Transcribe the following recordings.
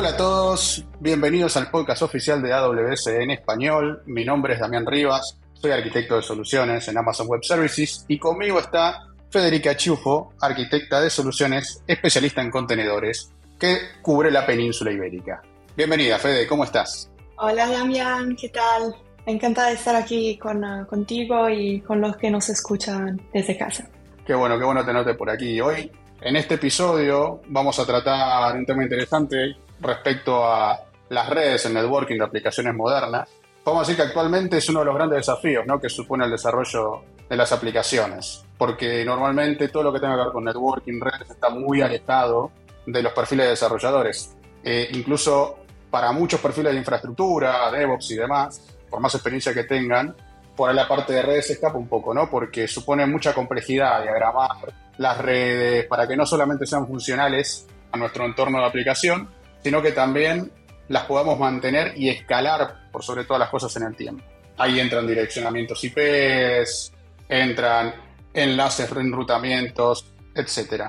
Hola a todos, bienvenidos al podcast oficial de AWS en español. Mi nombre es Damián Rivas, soy arquitecto de soluciones en Amazon Web Services y conmigo está Federica Chufo, arquitecta de soluciones, especialista en contenedores, que cubre la península ibérica. Bienvenida, Fede, ¿cómo estás? Hola, Damián, ¿qué tal? Encantada de estar aquí con, uh, contigo y con los que nos escuchan desde casa. Qué bueno, qué bueno tenerte por aquí. Hoy, en este episodio, vamos a tratar un tema interesante respecto a las redes, el networking de aplicaciones modernas. Podemos decir que actualmente es uno de los grandes desafíos ¿no? que supone el desarrollo de las aplicaciones, porque normalmente todo lo que tenga que ver con networking, redes, está muy alejado de los perfiles de desarrolladores. Eh, incluso para muchos perfiles de infraestructura, DevOps y demás, por más experiencia que tengan, por ahí la parte de redes se escapa un poco, ¿no? Porque supone mucha complejidad diagramar las redes para que no solamente sean funcionales a nuestro entorno de aplicación, sino que también las podamos mantener y escalar por sobre todas las cosas en el tiempo. Ahí entran direccionamientos IPs, entran enlaces, enrutamientos, etc.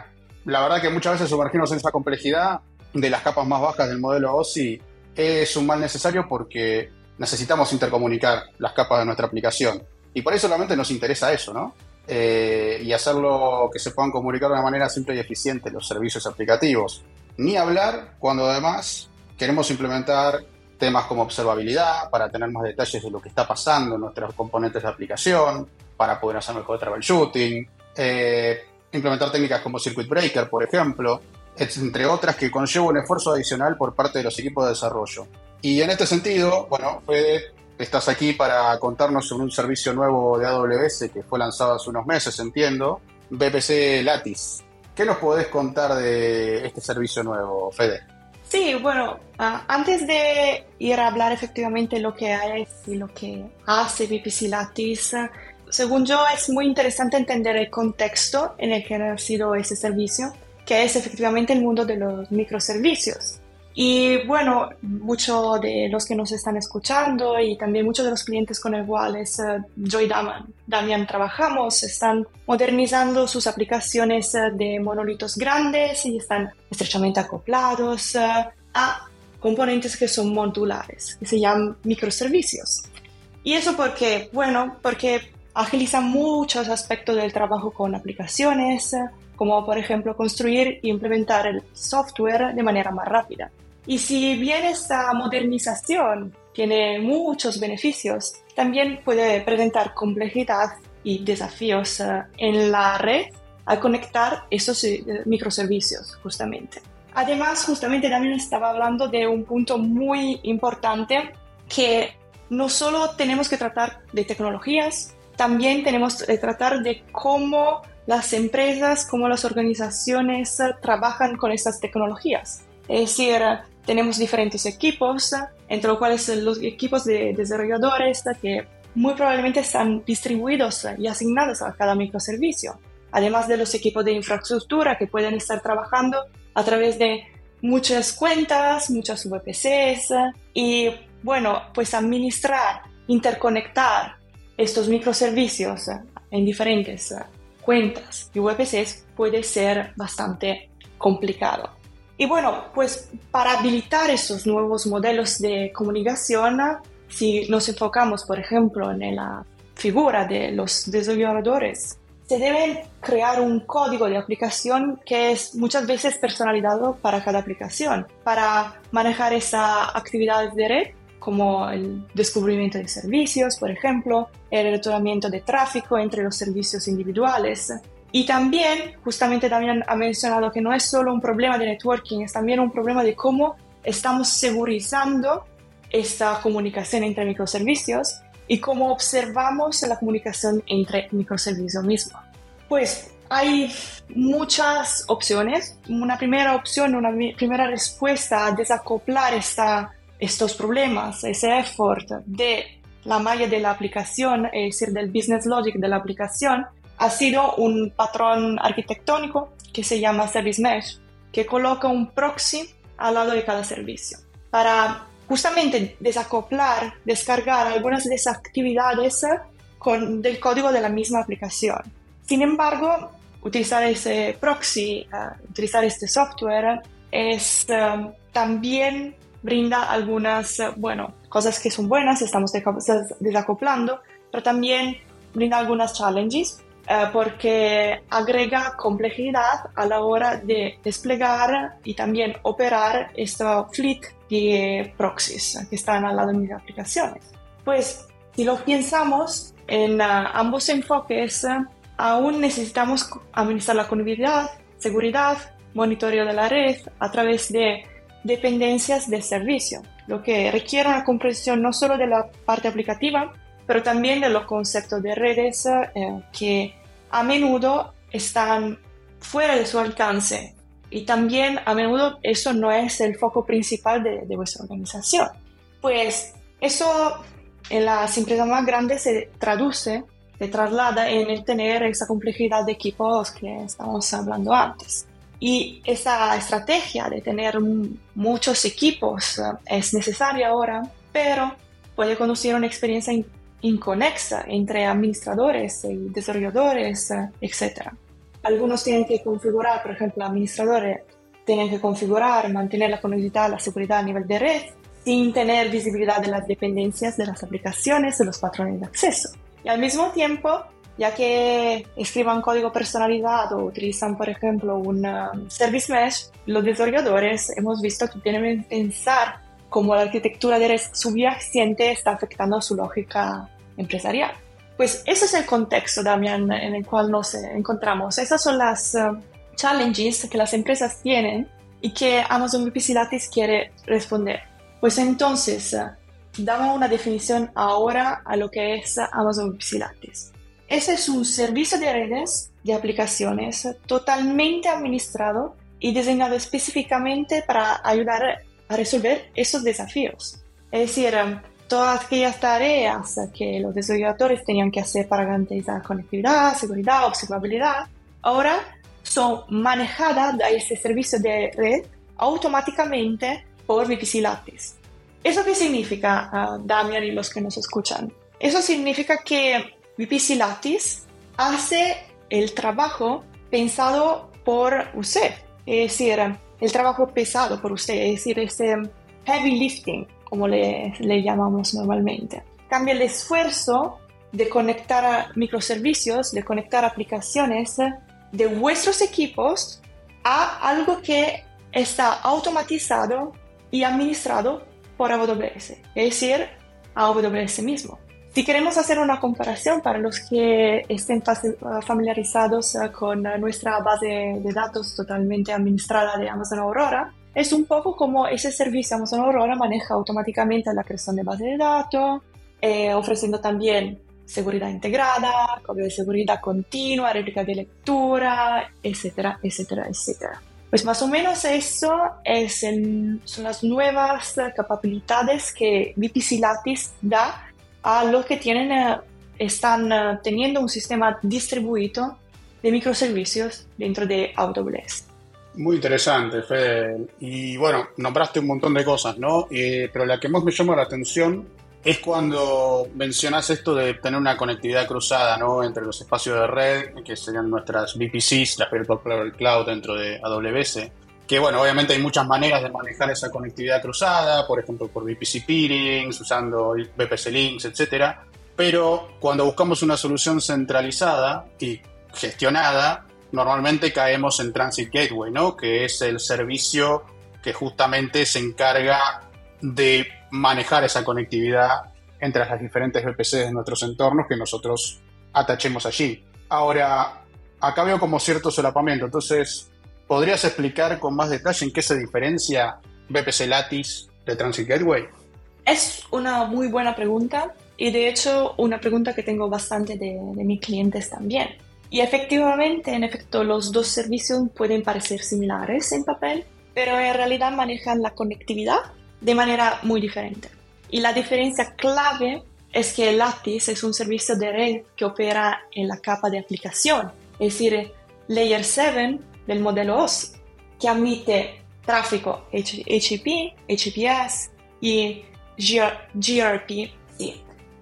La verdad que muchas veces sumergirnos en esa complejidad de las capas más bajas del modelo OSI es un mal necesario porque necesitamos intercomunicar las capas de nuestra aplicación. Y por eso solamente nos interesa eso, ¿no? Eh, y hacerlo que se puedan comunicar de una manera simple y eficiente los servicios aplicativos. Ni hablar cuando además queremos implementar temas como observabilidad para tener más detalles de lo que está pasando en nuestros componentes de aplicación, para poder hacer mejor troubleshooting, eh, implementar técnicas como Circuit Breaker, por ejemplo, entre otras que conlleva un esfuerzo adicional por parte de los equipos de desarrollo. Y en este sentido, bueno, Fede, estás aquí para contarnos sobre un servicio nuevo de AWS que fue lanzado hace unos meses, entiendo, BPC Lattice. ¿Qué nos podés contar de este servicio nuevo, Fede? Sí, bueno, uh, antes de ir a hablar efectivamente lo que es y lo que hace VPC Lattice, según yo es muy interesante entender el contexto en el que ha nacido ese servicio, que es efectivamente el mundo de los microservicios. Y bueno, muchos de los que nos están escuchando y también muchos de los clientes con los cuales uh, yo y Damian, Damian trabajamos están modernizando sus aplicaciones uh, de monolitos grandes y están estrechamente acoplados uh, a componentes que son modulares, que se llaman microservicios. Y eso porque, bueno, porque agiliza muchos aspectos del trabajo con aplicaciones, como por ejemplo construir e implementar el software de manera más rápida. Y si bien esta modernización tiene muchos beneficios, también puede presentar complejidad y desafíos eh, en la red al conectar esos eh, microservicios, justamente. Además, justamente también estaba hablando de un punto muy importante que no solo tenemos que tratar de tecnologías, también tenemos que tratar de cómo las empresas, cómo las organizaciones eh, trabajan con estas tecnologías. Es decir, tenemos diferentes equipos, entre los cuales los equipos de desarrolladores que muy probablemente están distribuidos y asignados a cada microservicio, además de los equipos de infraestructura que pueden estar trabajando a través de muchas cuentas, muchas VPCs y bueno, pues administrar, interconectar estos microservicios en diferentes cuentas y VPCs puede ser bastante complicado. Y bueno, pues para habilitar esos nuevos modelos de comunicación, si nos enfocamos, por ejemplo, en la figura de los desarrolladores, se debe crear un código de aplicación que es muchas veces personalizado para cada aplicación, para manejar esas actividades de red como el descubrimiento de servicios, por ejemplo, el retornamiento de tráfico entre los servicios individuales, y también, justamente también ha mencionado que no es solo un problema de networking, es también un problema de cómo estamos segurizando esta comunicación entre microservicios y cómo observamos la comunicación entre microservicios mismos. Pues hay muchas opciones. Una primera opción, una primera respuesta a desacoplar esta, estos problemas, ese effort de la malla de la aplicación, es decir, del business logic de la aplicación, ha sido un patrón arquitectónico que se llama Service Mesh, que coloca un proxy al lado de cada servicio para justamente desacoplar, descargar algunas de esas actividades con, del código de la misma aplicación. Sin embargo, utilizar ese proxy, uh, utilizar este software, es um, también brinda algunas, uh, bueno, cosas que son buenas, estamos desacoplando, pero también brinda algunas challenges uh, porque agrega complejidad a la hora de desplegar y también operar este fleet de proxies que están al lado de mis aplicaciones. Pues si lo pensamos en uh, ambos enfoques, aún necesitamos administrar la conectividad, seguridad, monitoreo de la red a través de dependencias de servicio, lo que requiere una comprensión no solo de la parte aplicativa, pero también de los conceptos de redes eh, que a menudo están fuera de su alcance y también a menudo eso no es el foco principal de, vuestra organización. Pues eso en las empresas más grandes se traduce, se traslada en el tener esa complejidad de equipos que estamos hablando antes. Y esa estrategia de tener muchos equipos eh, es necesaria ahora, pero puede conducir a una experiencia inconexa entre administradores y desarrolladores, eh, etc. Algunos tienen que configurar, por ejemplo, administradores tienen que configurar, mantener la conectividad, la seguridad a nivel de red, sin tener visibilidad de las dependencias de las aplicaciones y los patrones de acceso. Y al mismo tiempo, ya que escriban código personalizado utilizan, por ejemplo, un um, service mesh, los desarrolladores hemos visto que tienen que pensar cómo la arquitectura de red subyacente está afectando a su lógica empresarial. Pues ese es el contexto, Damian, en el cual nos encontramos. Esas son las um, challenges que las empresas tienen y que Amazon VPC Lattice quiere responder. Pues entonces, uh, damos una definición ahora a lo que es Amazon VPC Lattice. Ese es un servicio de redes de aplicaciones totalmente administrado y diseñado específicamente para ayudar a resolver esos desafíos. Es decir, todas aquellas tareas que los desarrolladores tenían que hacer para garantizar conectividad, seguridad, observabilidad, ahora son manejadas de ese servicio de red automáticamente por VPC Lattice. ¿Eso qué significa, uh, Damian y los que nos escuchan? Eso significa que VPC Lattice hace el trabajo pensado por usted, es decir, el trabajo pesado por usted, es decir, ese heavy lifting, como le, llamamos normalmente. Cambia el esfuerzo de conectar microservicios, de conectar aplicaciones de vuestros equipos a algo que está automatizado y administrado por AWS, es decir, AWS mismo. Si queremos hacer una comparación para los que estén familiarizados eh, con nuestra base de datos totalmente administrada de Amazon Aurora, es un poco como ese servicio Amazon Aurora maneja automáticamente la creación de base de datos, eh, ofreciendo también seguridad integrada, copia de seguridad continua, réplica de lectura, etcétera, etcétera, etcétera. Pues más o menos eso es son las nuevas capacidades que VPC Lattice da a los que tienen, eh, están eh, teniendo un sistema distribuido de microservicios dentro de AWS. Muy interesante, Fede. Y bueno, nombraste un montón de cosas, ¿no? Eh, pero la que más me llama la atención es cuando mencionas esto de tener una conectividad cruzada, ¿no? Entre los espacios de red, que serían nuestras VPCs, las Virtual Cloud dentro de AWS, que bueno, obviamente hay muchas maneras de manejar esa conectividad cruzada, por ejemplo por VPC peerings, usando VPC links, etc. Pero cuando buscamos una solución centralizada y gestionada, normalmente caemos en Transit Gateway, ¿no? Que es el servicio que justamente se encarga de manejar esa conectividad entre las diferentes VPCs de nuestros entornos que nosotros atachemos allí. Ahora, acá veo como cierto solapamiento, entonces ¿Podrías explicar con más detalle en qué se diferencia VPC Lattice de Transit Gateway? Es una muy buena pregunta y de hecho una pregunta que tengo bastante de mis clientes también. Y efectivamente, en efecto, los dos servicios pueden parecer similares en papel, pero en realidad manejan la conectividad de manera muy diferente. Y la diferencia clave es que Lattice es un servicio de red que opera en la capa de aplicación, es decir, Layer 7 del modelo OS, que admite tráfico HTTP, HTTPS y gRPC,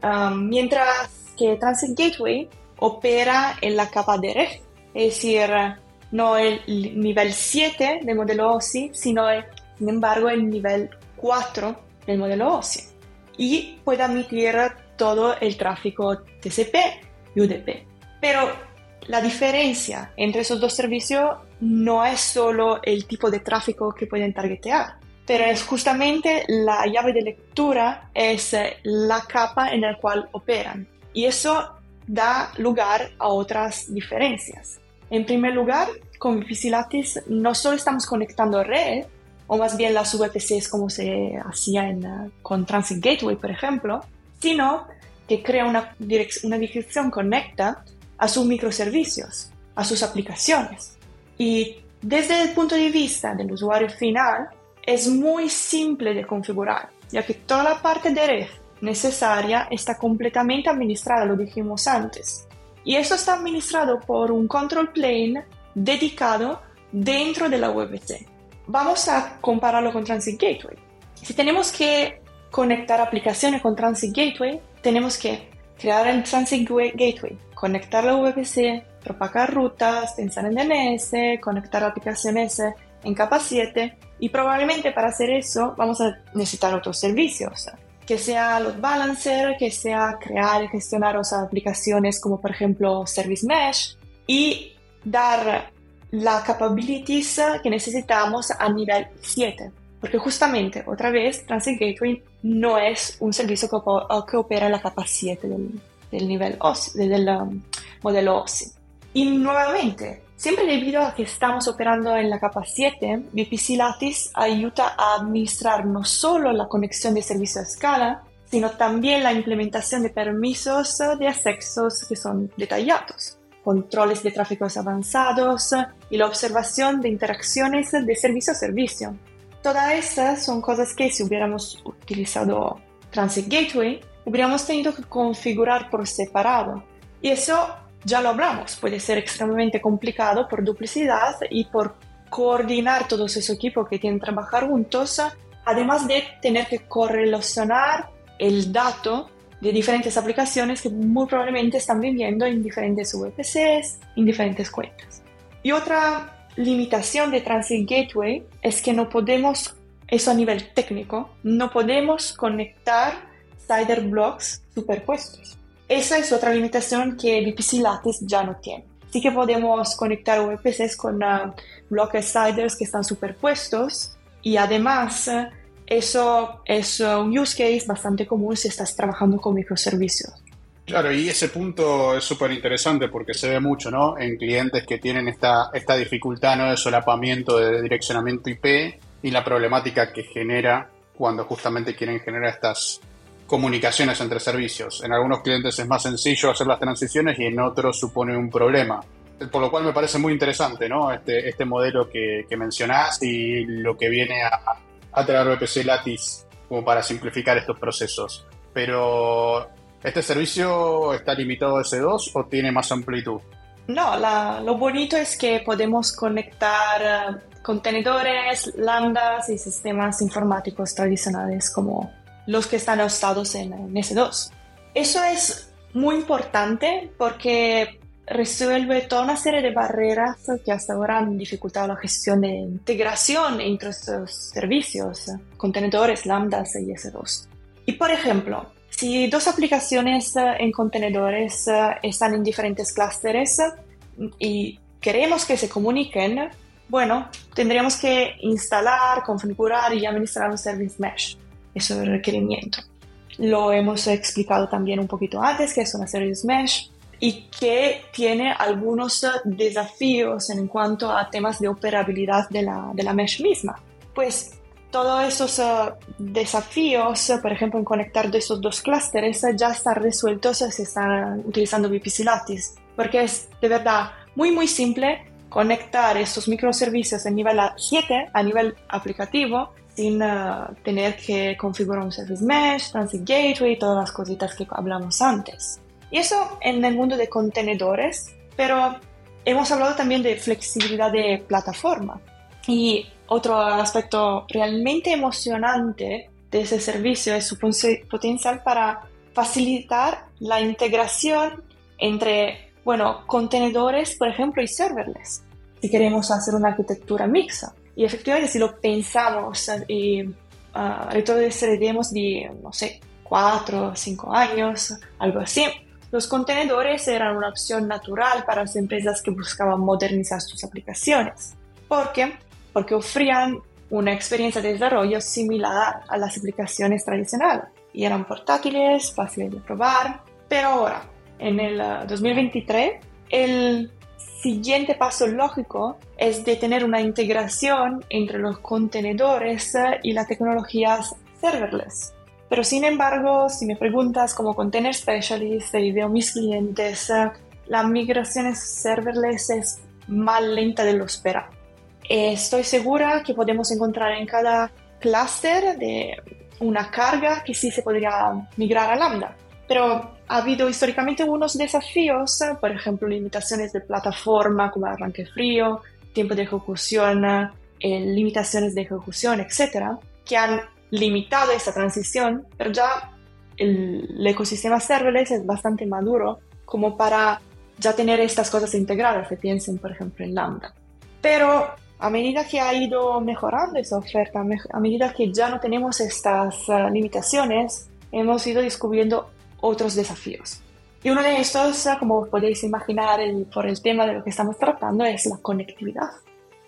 um, mientras que Transit Gateway opera en la capa de red, es decir, no el nivel 7 del modelo OSI, sino sin embargo el nivel 4 del modelo OSI. Y puede admitir todo el tráfico TCP y UDP. Pero la diferencia entre esos dos servicios no es solo el tipo de tráfico que pueden targetear, pero es justamente la llave de lectura, es la capa en la cual operan. Y eso da lugar a otras diferencias. En primer lugar, con VPC no solo estamos conectando red, o más bien las VPCs como se hacía en, con Transit Gateway, por ejemplo, sino que crea una, una dirección conecta a sus microservicios, a sus aplicaciones. Y desde el punto de vista del usuario final, es muy simple de configurar, ya que toda la parte de red necesaria está completamente administrada, lo dijimos antes. Y eso está administrado por un control plane dedicado dentro de la VPC. Vamos a compararlo con Transit Gateway. Si tenemos que conectar aplicaciones con Transit Gateway, tenemos que crear el Transit Gateway, conectar la VPC, propagar rutas, pensar en DNS, conectar aplicaciones en capa 7 y probablemente para hacer eso vamos a necesitar otros servicios, que sea load balancer, que sea crear y gestionar otras aplicaciones como por ejemplo Service Mesh y dar la capabilities que necesitamos a nivel 7. Porque justamente, otra vez, Transit Gateway no es un servicio que, opera en la capa 7 del, nivel del um, modelo OSI. Y nuevamente, siempre debido a que estamos operando en la capa 7, VPC Lattice ayuda a administrar no solo la conexión de servicio a escala, sino también la implementación de permisos de accesos que son detallados, controles de tráficos avanzados y la observación de interacciones de servicio a servicio. Todas esas son cosas que si hubiéramos utilizado Transit Gateway, hubiéramos tenido que configurar por separado. Y eso ya lo hablamos, puede ser extremadamente complicado por duplicidad y por coordinar todos esos equipos que tienen que trabajar juntos, además de tener que correlacionar el dato de diferentes aplicaciones que muy probablemente están viviendo en diferentes VPCs, en diferentes cuentas. Y otra limitación de Transit Gateway es que no podemos, eso a nivel técnico, no podemos conectar cider blocks superpuestos. Esa es otra limitación que VPC Lattice ya no tiene. Sí que podemos conectar VPCs con uh, bloques CIDRs que están superpuestos y además uh, eso es uh, un use case bastante común si estás trabajando con microservicios. Claro, y ese punto es súper interesante porque se ve mucho, ¿no? En clientes que tienen esta, esta dificultad, ¿no? De solapamiento de direccionamiento IP y la problemática que genera cuando justamente quieren generar estas comunicaciones entre servicios. En algunos clientes es más sencillo hacer las transiciones y en otros supone un problema. Por lo cual me parece muy interesante ¿no? este, este modelo que, que mencionás y lo que viene a, traer VPC Lattice como para simplificar estos procesos. Pero, ¿este servicio está limitado a S2 o tiene más amplitud? No, lo bonito es que podemos conectar eh, contenedores, lambdas y sistemas informáticos tradicionales como los que están hostados en, S2. Eso es muy importante porque resuelve toda una serie de barreras que hasta ahora han dificultado la gestión de integración entre estos servicios, contenedores, lambdas y S2. Y por ejemplo, si dos aplicaciones en contenedores están en diferentes clústeres y queremos que se comuniquen, bueno, tendríamos que instalar, configurar y administrar un service mesh ese requerimiento. Lo hemos explicado también un poquito antes, que es una Service Mesh y que tiene algunos desafíos en cuanto a temas de operabilidad de la, de la mesh misma. Pues todos esos uh, desafíos, por ejemplo, en conectar de esos dos clústeres, ya están resueltos si están utilizando VPC Lattice, porque es de verdad muy, muy simple conectar estos microservicios a nivel 7, a nivel aplicativo, sin uh, tener que configurar un Service Mesh, Transit Gateway, todas las cositas que hablamos antes. Y eso en el mundo de contenedores, pero hemos hablado también de flexibilidad de plataforma. Y otro aspecto realmente emocionante de ese servicio es su potencial para facilitar la integración entre, bueno, contenedores, por ejemplo, y serverless. si queremos hacer una arquitectura mixta. Y efectivamente, si lo pensamos y uh, retrocedemos de, no sé, cuatro o cinco años, algo así, los contenedores eran una opción natural para las empresas que buscaban modernizar sus aplicaciones. ¿Por qué? Porque ofrecían una experiencia de desarrollo similar a las aplicaciones tradicionales y eran portátiles, fáciles de probar. Pero ahora, en el 2023, uh, el siguiente paso lógico es de tener una integración entre los contenedores y las tecnologías serverless. Pero sin embargo, si me preguntas como container specialist y veo mis clientes, la migración serverless es más lenta de lo esperado. Estoy segura que podemos encontrar en cada clúster de una carga que sí se podría migrar a Lambda. Pero ha habido históricamente unos desafíos, por ejemplo, limitaciones de plataforma como arranque frío, tiempo de ejecución, eh, limitaciones de ejecución, etcétera, que han limitado esta transición, pero ya el, el, ecosistema serverless es bastante maduro como para ya tener estas cosas integradas, se piensen por ejemplo en Lambda. Pero a medida que ha ido mejorando esa oferta, a medida que ya no tenemos estas uh, limitaciones, hemos ido descubriendo otros desafíos. Y uno de estos, uh, como podéis imaginar el, por el tema de lo que estamos tratando, es la conectividad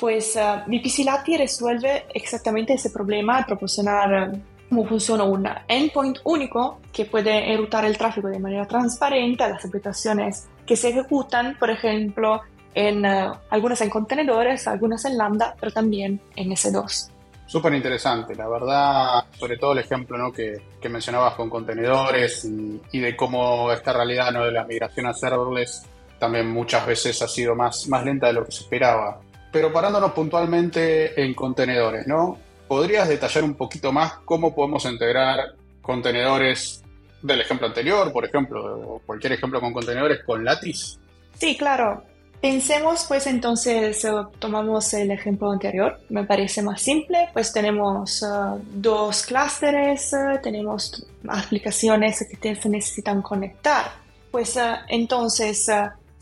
pues uh, VPC Lati resuelve exactamente ese problema al proporcionar uh, cómo funciona un endpoint único que puede enrutar el tráfico de manera transparente a las aplicaciones que se ejecutan, por ejemplo, en uh, algunas en contenedores, algunas en Lambda, pero también en S2. Súper interesante, la verdad, sobre todo el ejemplo ¿no? que, que mencionabas con contenedores y, de cómo esta realidad ¿no? de la migración a serverless también muchas veces ha sido más, más lenta de lo que se esperaba. Pero parándonos puntualmente en contenedores, ¿no? ¿Podrías detallar un poquito más cómo podemos integrar contenedores del ejemplo anterior, por ejemplo, o cualquier ejemplo con contenedores con Lattice? Sí, claro. Pensemos pues entonces, uh, tomamos el ejemplo anterior, me parece más simple, pues tenemos uh, dos clústeres, uh, tenemos aplicaciones que se necesitan conectar. Pues entonces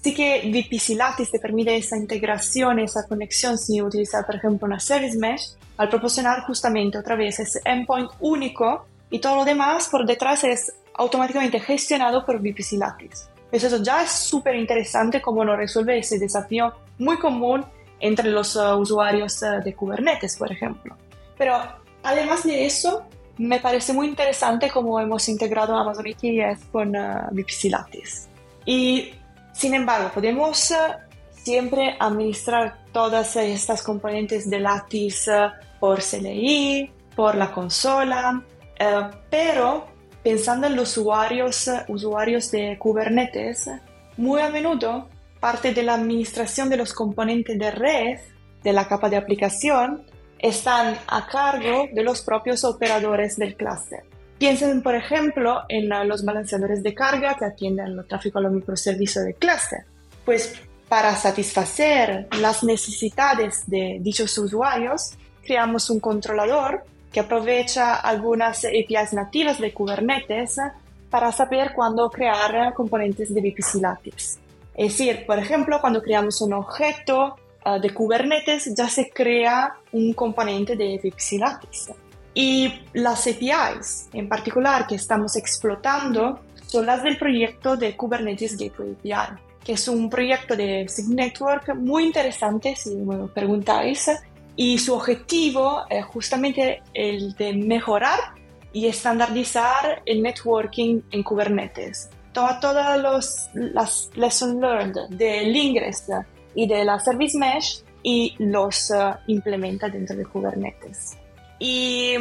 Sí que VPC Lattice te permite esa integración, esa conexión sin utilizar, por ejemplo, una Service Mesh, al proporcionar justamente otra vez ese endpoint único y todo lo demás por detrás es automáticamente gestionado por VPC Lattice. Eso ya es súper interesante cómo nos resuelve ese desafío muy común entre los uh, usuarios uh, de Kubernetes, por ejemplo. Pero además de eso, me parece muy interesante cómo hemos integrado Amazon EKS con uh, Lattice. Y sin embargo, podemos eh, siempre administrar todas estas componentes de Lattice eh, por CLI, por la consola, eh, pero pensando en los usuarios, usuarios de Kubernetes, muy a menudo parte de la administración de los componentes de red de la capa de aplicación están a cargo de los propios operadores del clúster. Piensen, por ejemplo, en los balanceadores de carga que atienden el tráfico a los microservicios de cluster. Pues para satisfacer las necesidades de dichos usuarios, creamos un controlador que aprovecha algunas APIs nativas de Kubernetes para saber cuándo crear componentes de VPC Lattice. Es decir, por ejemplo, cuando creamos un objeto uh, de Kubernetes, ya se crea un componente de VPC Lattice. Y las APIs en particular que estamos explotando son las del proyecto de Kubernetes Gateway API, que es un proyecto de SIG Network muy interesante si me preguntáis. Y su objetivo es justamente el de mejorar y estandarizar el networking en Kubernetes. Todas las lessons learned del Ingress y de la Service Mesh y los uh, implementa dentro de Kubernetes. Y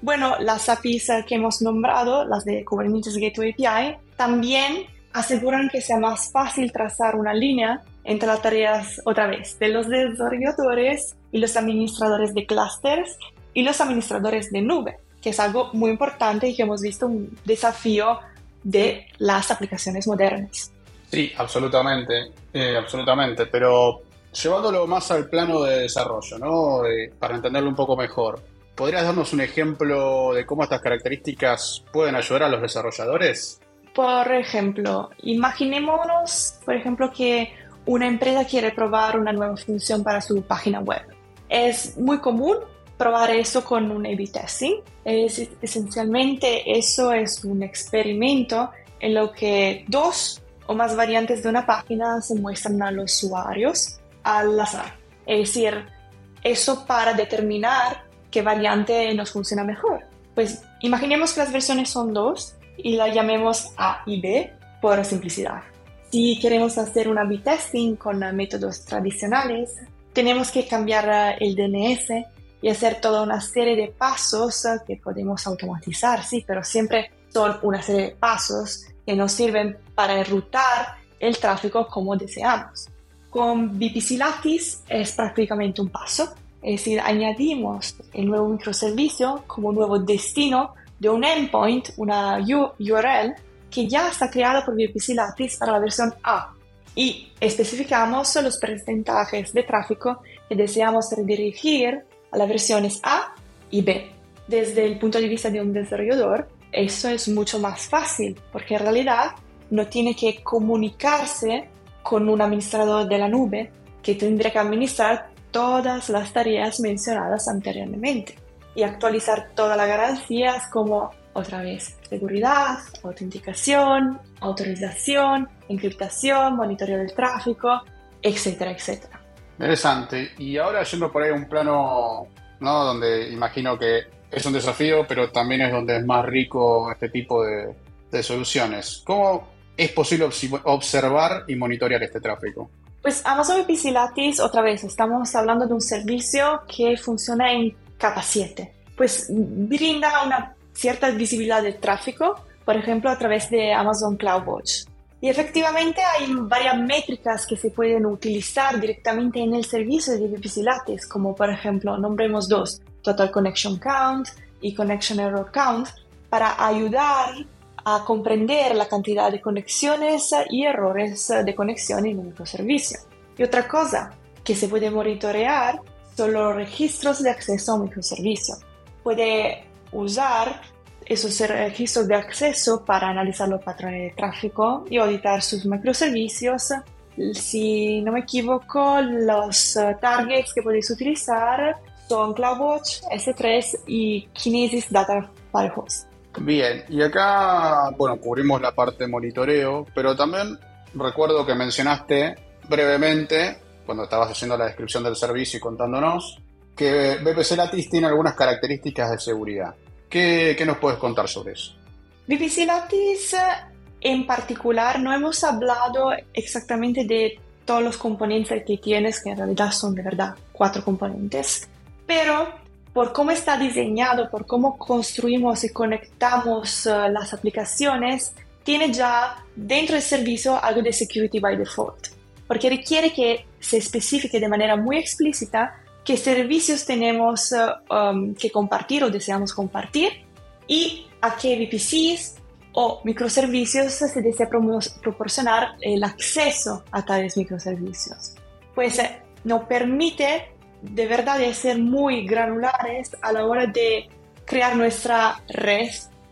bueno, las APIs que hemos nombrado, las de Kubernetes Gateway API, también aseguran que sea más fácil trazar una línea entre las tareas, otra vez, de los desarrolladores y los administradores de clusters y los administradores de nube, que es algo muy importante y que hemos visto un desafío de las aplicaciones modernas. Sí, absolutamente, eh, absolutamente, pero llevándolo más al plano de desarrollo, ¿no? Eh, para entenderlo un poco mejor. ¿Podrías darnos un ejemplo de cómo estas características pueden ayudar a los desarrolladores? Por ejemplo, imaginémonos, por ejemplo, que una empresa quiere probar una nueva función para su página web. Es muy común probar eso con un A-B testing. Es, esencialmente eso es un experimento en lo que dos o más variantes de una página se muestran a los usuarios al azar. Es decir, eso para determinar qué variante nos funciona mejor. Pues imaginemos que las versiones son dos y la llamemos A y B por simplicidad. Si queremos hacer un A-B testing con métodos tradicionales, tenemos que cambiar el DNS y hacer toda una serie de pasos que podemos automatizar, sí, pero siempre son una serie de pasos que nos sirven para enrutar el tráfico como deseamos. Con VPC Lattice es prácticamente un paso, es decir, añadimos el nuevo microservicio como nuevo destino de un endpoint, una URL, que ya está creada por VPC Lattice para la versión A. Y especificamos los porcentajes de tráfico que deseamos redirigir a las versiones A y B. Desde el punto de vista de un desarrollador, eso es mucho más fácil porque en realidad no tiene que comunicarse con un administrador de la nube que tendría que administrar todas las tareas mencionadas anteriormente y actualizar todas las garantías como otra vez seguridad, autenticación, autorización, encriptación, monitoreo del tráfico, etcétera, etcétera. Interesante. Y ahora yendo por ahí a un plano, ¿no? Donde imagino que es un desafío, pero también es donde es más rico este tipo de, de soluciones. ¿Cómo es posible observar y monitorear este tráfico? Pues Amazon VPC Lattice, otra vez, estamos hablando de un servicio que funciona en capa 7. Pues brinda una cierta visibilidad del tráfico, por ejemplo, a través de Amazon CloudWatch. Y efectivamente hay varias métricas que se pueden utilizar directamente en el servicio de Lattice, como por ejemplo, nombremos dos, Total Connection Count y Connection Error Count, para ayudar a comprender la cantidad de conexiones y errores de conexión en un microservicio. Y otra cosa que se puede monitorear son los registros de acceso a un microservicio. Puede usar esos registros de acceso para analizar los patrones de tráfico y auditar sus microservicios. Si no me equivoco, los eh, targets que podéis utilizar son CloudWatch, S3 y Kinesis Data Firehose. Bien, y acá, bueno, cubrimos la parte monitoreo, pero también recuerdo que mencionaste brevemente, cuando estabas haciendo la descripción del servicio y contándonos, que VPC Lattice tiene algunas características de seguridad. ¿Qué, nos puedes contar sobre eso? VPC Lattice en particular no hemos hablado exactamente de todos los componentes que tienes, que en realidad son de verdad cuatro componentes, pero por cómo está diseñado, por cómo construimos y conectamos uh, las aplicaciones, tiene ya dentro del servicio algo de security by default, porque requiere que se especifique de manera muy explícita qué servicios tenemos eh, um, que compartir o deseamos compartir y a qué VPCs o microservicios se desea proporcionar el acceso a tales microservicios. Pues eh, nos permite de verdad de ser muy granulares a la hora de crear nuestra red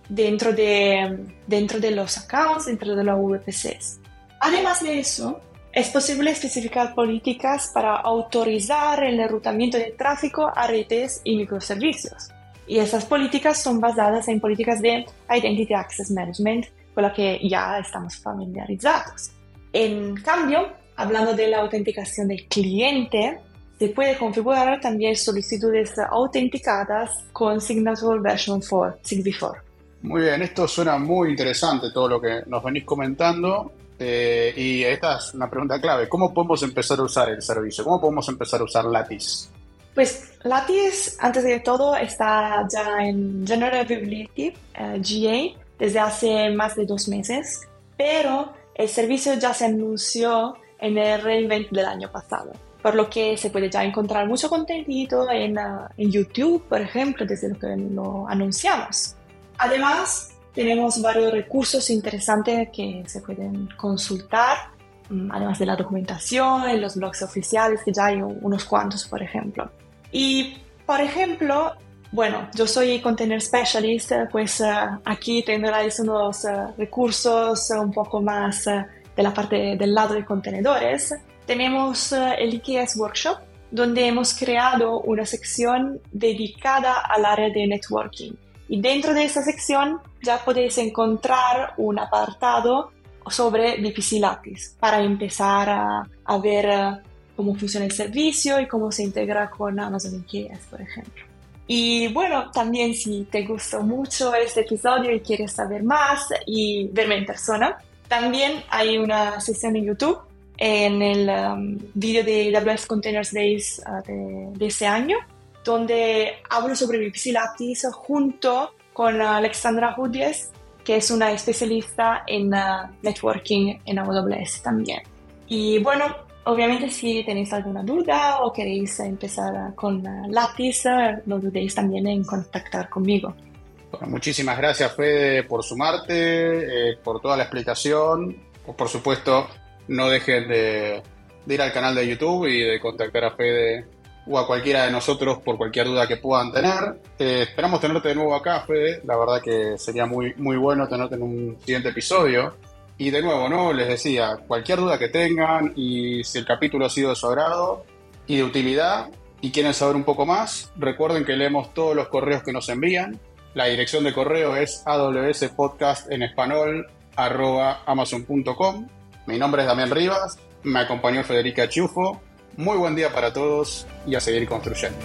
dentro de, dentro de los accounts, dentro de los VPCs. Además de eso, es posible especificar políticas para autorizar el enrutamiento de tráfico a redes y microservicios. Y esas políticas son basadas en políticas de Identity Access Management, con las que ya estamos familiarizados. En cambio, hablando de la autenticación del cliente, se puede configurar también solicitudes autenticadas con Signature Version 4, SIGV4. Muy bien, esto suena muy interesante todo lo que nos venís comentando. Eh, y esta es una pregunta clave. ¿Cómo podemos empezar a usar el servicio? ¿Cómo podemos empezar a usar Lattice? Pues Lattice, antes de todo, está ya en General Availability, eh, GA, desde hace más de dos meses, pero el servicio ya se anunció en el reInvent del año pasado, por lo que se puede ya encontrar mucho contenido en, uh, en YouTube, por ejemplo, desde lo que lo anunciamos. Además, tenemos varios recursos interesantes que se pueden consultar, mm, además de la documentación, en los blogs oficiales, que ya hay unos cuantos, por ejemplo. Y, por ejemplo, bueno, yo soy Container Specialist, pues eh, aquí tendréis unos eh, recursos un poco más eh, de la parte del lado de contenedores. tenemos eh, el IKS Workshop, donde hemos creado una sección dedicada al área de networking. Y dentro de esa sección ya podéis encontrar un apartado sobre VPC Lattice para empezar a, a ver eh, cómo funciona el servicio y cómo se integra con Amazon IKS, por ejemplo. Y bueno, también si te gustó mucho este episodio y quieres saber más y verme en persona, también hay una sesión en YouTube en el um, vídeo de AWS Containers Days uh, de, de, ese año, donde hablo sobre VPC Lattice junto con Alexandra Hudies, que es una especialista en uh, networking en AWS también. Y bueno, Obviamente si tenéis alguna duda o queréis empezar con Lattice, no dudéis también en contactar conmigo. Bueno, muchísimas gracias Fede por sumarte, eh, por toda la explicación. Por supuesto, no dejen de, ir al canal de YouTube y de contactar a Fede o a cualquiera de nosotros por cualquier duda que puedan tener. Eh, esperamos tenerte de nuevo acá, Fede. La verdad que sería muy, muy bueno tenerte en un siguiente episodio. Y de nuevo, ¿no? Les decía, cualquier duda que tengan y si el capítulo ha sido de su agrado y de utilidad y quieren saber un poco más, recuerden que leemos todos los correos que nos envían. La dirección de correo es awspodcast en español amazon.com. Mi nombre es Damián Rivas, me acompañó Federica Chufo. Muy buen día para todos y a seguir construyendo.